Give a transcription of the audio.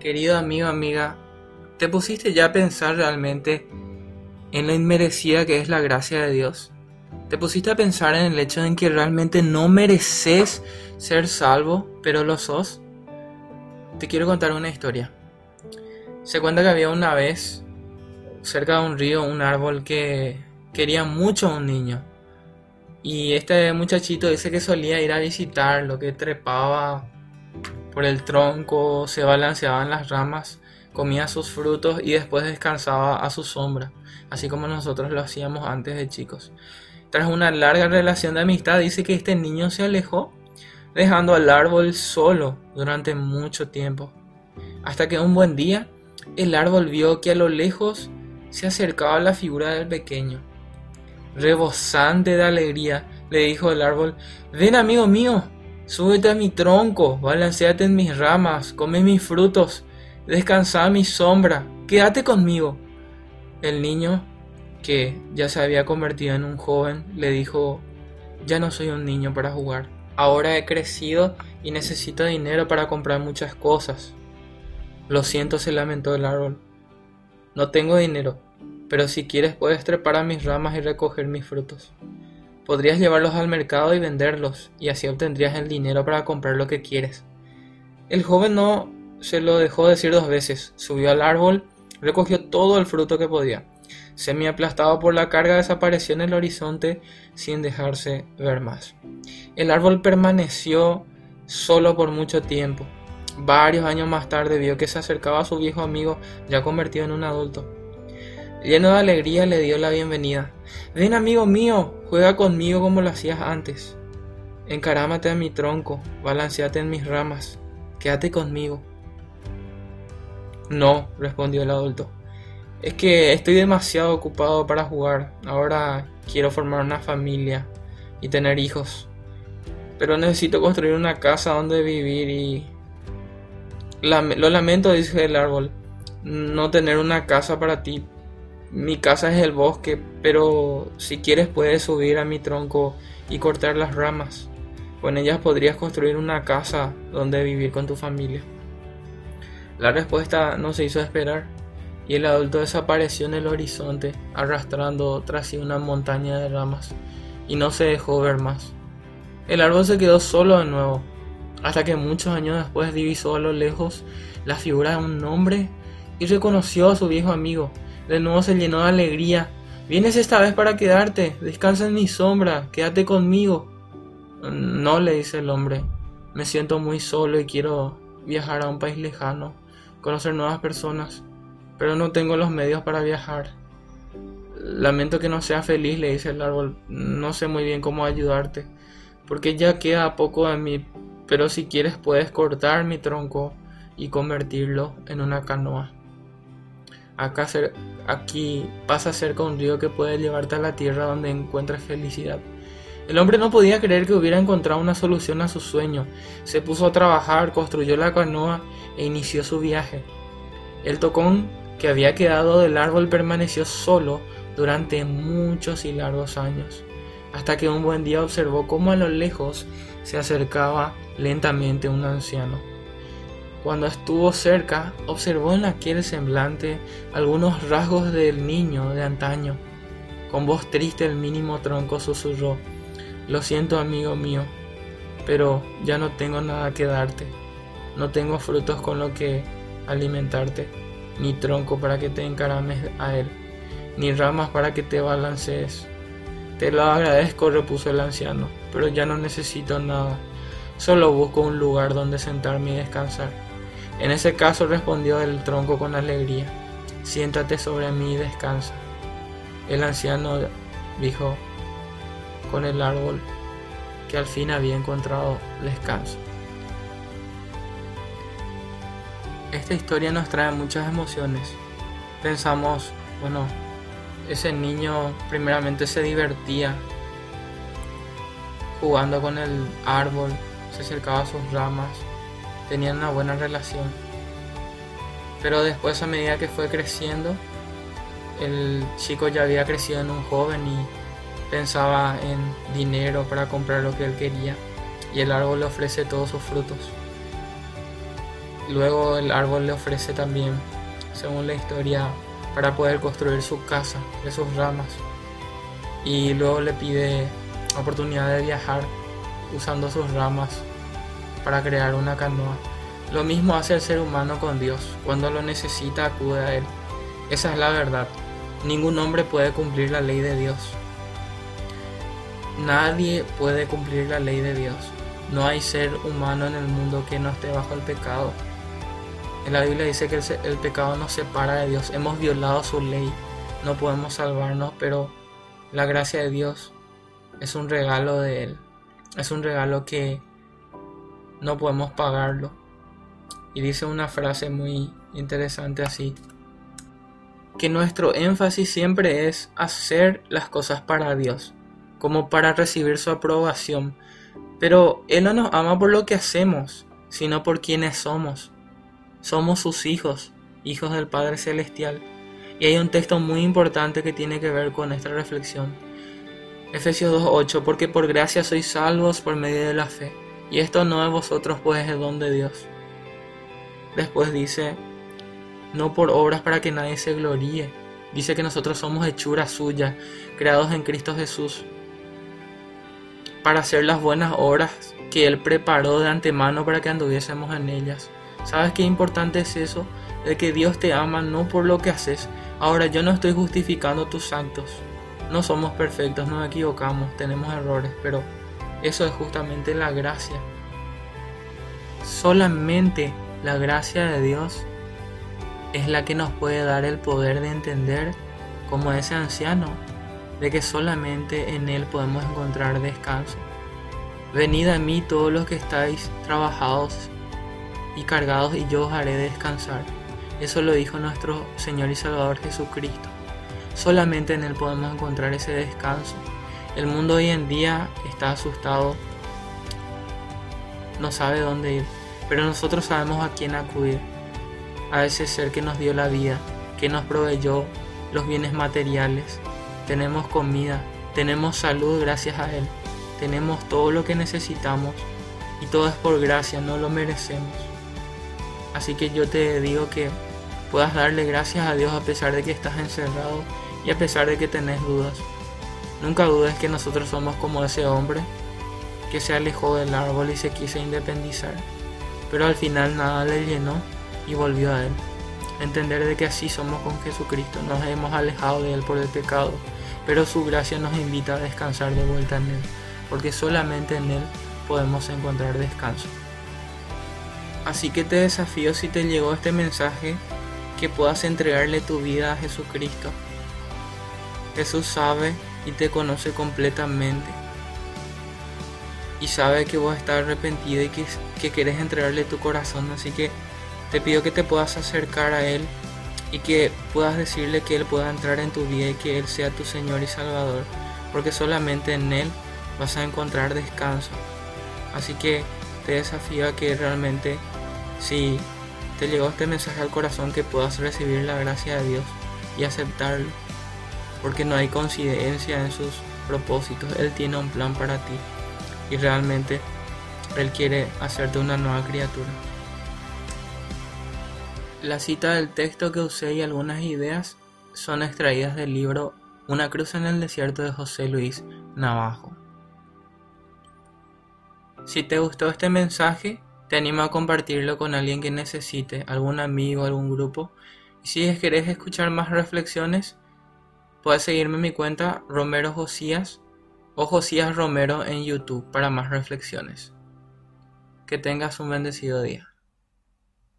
Querido amigo, amiga, ¿te pusiste ya a pensar realmente en lo inmerecida que es la gracia de Dios? ¿Te pusiste a pensar en el hecho de que realmente no mereces ser salvo, pero lo sos? Te quiero contar una historia. Se cuenta que había una vez, cerca de un río, un árbol que quería mucho a un niño. Y este muchachito dice que solía ir a visitarlo, que trepaba por el tronco, se balanceaba en las ramas, comía sus frutos y después descansaba a su sombra, así como nosotros lo hacíamos antes de chicos. Tras una larga relación de amistad, dice que este niño se alejó, dejando al árbol solo durante mucho tiempo, hasta que un buen día el árbol vio que a lo lejos se acercaba la figura del pequeño. Rebosante de alegría, le dijo el árbol, ven amigo mío, súbete a mi tronco, balanceate en mis ramas, come mis frutos, descansa a mi sombra, quédate conmigo. El niño, que ya se había convertido en un joven, le dijo, ya no soy un niño para jugar, ahora he crecido y necesito dinero para comprar muchas cosas. Lo siento, se lamentó el árbol. No tengo dinero, pero si quieres puedes trepar a mis ramas y recoger mis frutos. Podrías llevarlos al mercado y venderlos, y así obtendrías el dinero para comprar lo que quieres. El joven no se lo dejó decir dos veces, subió al árbol, recogió todo el fruto que podía. Semi aplastado por la carga desapareció en el horizonte sin dejarse ver más. El árbol permaneció solo por mucho tiempo. Varios años más tarde vio que se acercaba a su viejo amigo ya convertido en un adulto. Lleno de alegría le dio la bienvenida. Ven amigo mío, juega conmigo como lo hacías antes. Encarámate a mi tronco, balanceate en mis ramas, quédate conmigo. No, respondió el adulto. Es que estoy demasiado ocupado para jugar. Ahora quiero formar una familia y tener hijos. Pero necesito construir una casa donde vivir y... lo lamento, dice el árbol, no tener una casa para ti, mi casa es el bosque, pero si quieres puedes subir a mi tronco y cortar las ramas. Con ellas podrías construir una casa donde vivir con tu familia. La respuesta no se hizo esperar y el adulto desapareció en el horizonte arrastrando tras sí una montaña de ramas y no se dejó ver más. El árbol se quedó solo de nuevo, hasta que muchos años después divisó a lo lejos la figura de un hombre y reconoció a su viejo amigo de nuevo se llenó de alegría. Vienes esta vez para quedarte. Descansa en mi sombra. Quédate conmigo. No, le dice el hombre. Me siento muy solo y quiero viajar a un país lejano, conocer nuevas personas, pero no tengo los medios para viajar. Lamento que no sea feliz, le dice el árbol. No sé muy bien cómo ayudarte, porque ya queda poco de mí, pero si quieres puedes cortar mi tronco y convertirlo en una canoa. Acá aquí pasa cerca un río que puede llevarte a la tierra donde encuentres felicidad. El hombre no podía creer que hubiera encontrado una solución a su sueño. Se puso a trabajar, construyó la canoa e inició su viaje. El tocón que había quedado del árbol permaneció solo durante muchos y largos años, hasta que un buen día observó cómo a lo lejos se acercaba lentamente un anciano. Cuando estuvo cerca, observó en aquel semblante algunos rasgos del niño de antaño. Con voz triste el mínimo tronco susurró, Lo siento amigo mío, pero ya no tengo nada que darte. No tengo frutos con lo que alimentarte, ni tronco para que te encarames a él, ni ramas para que te balancees. Te lo agradezco, repuso el anciano, pero ya no necesito nada. Solo busco un lugar donde sentarme y descansar. En ese caso respondió el tronco con alegría, siéntate sobre mí y descansa. El anciano dijo con el árbol que al fin había encontrado descanso. Esta historia nos trae muchas emociones. Pensamos, bueno, ese niño primeramente se divertía jugando con el árbol, se acercaba a sus ramas, tenían una buena relación. Pero después a medida que fue creciendo, el chico ya había crecido en un joven y pensaba en dinero para comprar lo que él quería y el árbol le ofrece todos sus frutos. luego el árbol le ofrece también, según la historia, para poder construir su casa de sus ramas. Y luego le pide oportunidad de viajar usando sus ramas para crear una canoa. Lo mismo hace el ser humano con Dios. Cuando lo necesita acude a Él. Esa es la verdad. Ningún hombre puede cumplir la ley de Dios. Nadie puede cumplir la ley de Dios. No hay ser humano en el mundo que no esté bajo el pecado. En la Biblia dice que el, pecado nos separa de Dios. Hemos violado su ley. No podemos salvarnos, pero la gracia de Dios es un regalo de Él. Es un regalo que no podemos pagarlo. Y dice una frase muy interesante así. Que nuestro énfasis siempre es hacer las cosas para Dios, como para recibir su aprobación. Pero Él no nos ama por lo que hacemos, sino por quienes somos. Somos sus hijos, hijos del Padre Celestial. Y hay un texto muy importante que tiene que ver con esta reflexión. Efesios 2.8, porque por gracia sois salvos por medio de la fe y esto no es vosotros, pues es el don de Dios. Después dice, no por obras para que nadie se gloríe. Dice que nosotros somos hechura suya, creados en Cristo Jesús, para hacer las buenas obras que Él preparó de antemano para que anduviésemos en ellas. ¿Sabes qué importante es eso? De que Dios te ama no por lo que haces. Ahora yo no estoy justificando tus actos. No somos perfectos, nos equivocamos, tenemos errores, pero eso es justamente la gracia. Solamente la gracia de Dios es la que nos puede dar el poder de entender, como ese anciano, de que solamente en Él podemos encontrar descanso. Venid a mí todos los que estáis trabajados y cargados y yo os haré descansar. Eso lo dijo nuestro Señor y Salvador Jesucristo. Solamente en Él podemos encontrar ese descanso. El mundo hoy en día está asustado, no sabe dónde ir, pero nosotros sabemos a quién acudir, a ese ser que nos dio la vida, que nos proveyó los bienes materiales. Tenemos comida, tenemos salud gracias a Él, tenemos todo lo que necesitamos y todo es por gracia, no lo merecemos. Así que yo te digo que puedas darle gracias a Dios a pesar de que estás encerrado y a pesar de que tenés dudas. Nunca dudes que nosotros somos como ese hombre que se alejó del árbol y se quiso independizar, pero al final nada le llenó y volvió a él. Entender de que así somos con Jesucristo, nos hemos alejado de él por el pecado, pero su gracia nos invita a descansar de vuelta en él, porque solamente en él podemos encontrar descanso. Así que te desafío si te llegó este mensaje que puedas entregarle tu vida a Jesucristo. Jesús sabe y te conoce completamente. Y sabe que vos estás arrepentido y que, que quieres entregarle tu corazón. Así que te pido que te puedas acercar a Él y que puedas decirle que Él pueda entrar en tu vida y que Él sea tu Señor y Salvador. Porque solamente en Él vas a encontrar descanso. Así que te desafío a que realmente si te llegó este mensaje al corazón que puedas recibir la gracia de Dios y aceptarlo porque no hay coincidencia en sus propósitos. Él tiene un plan para ti y realmente Él quiere hacerte una nueva criatura. La cita del texto que usé y algunas ideas son extraídas del libro Una cruz en el desierto de José Luis Navajo. Si te gustó este mensaje, te animo a compartirlo con alguien que necesite, algún amigo, algún grupo. Si querés escuchar más reflexiones, Puedes seguirme en mi cuenta Romero Josías o Josías Romero en YouTube para más reflexiones. Que tengas un bendecido día.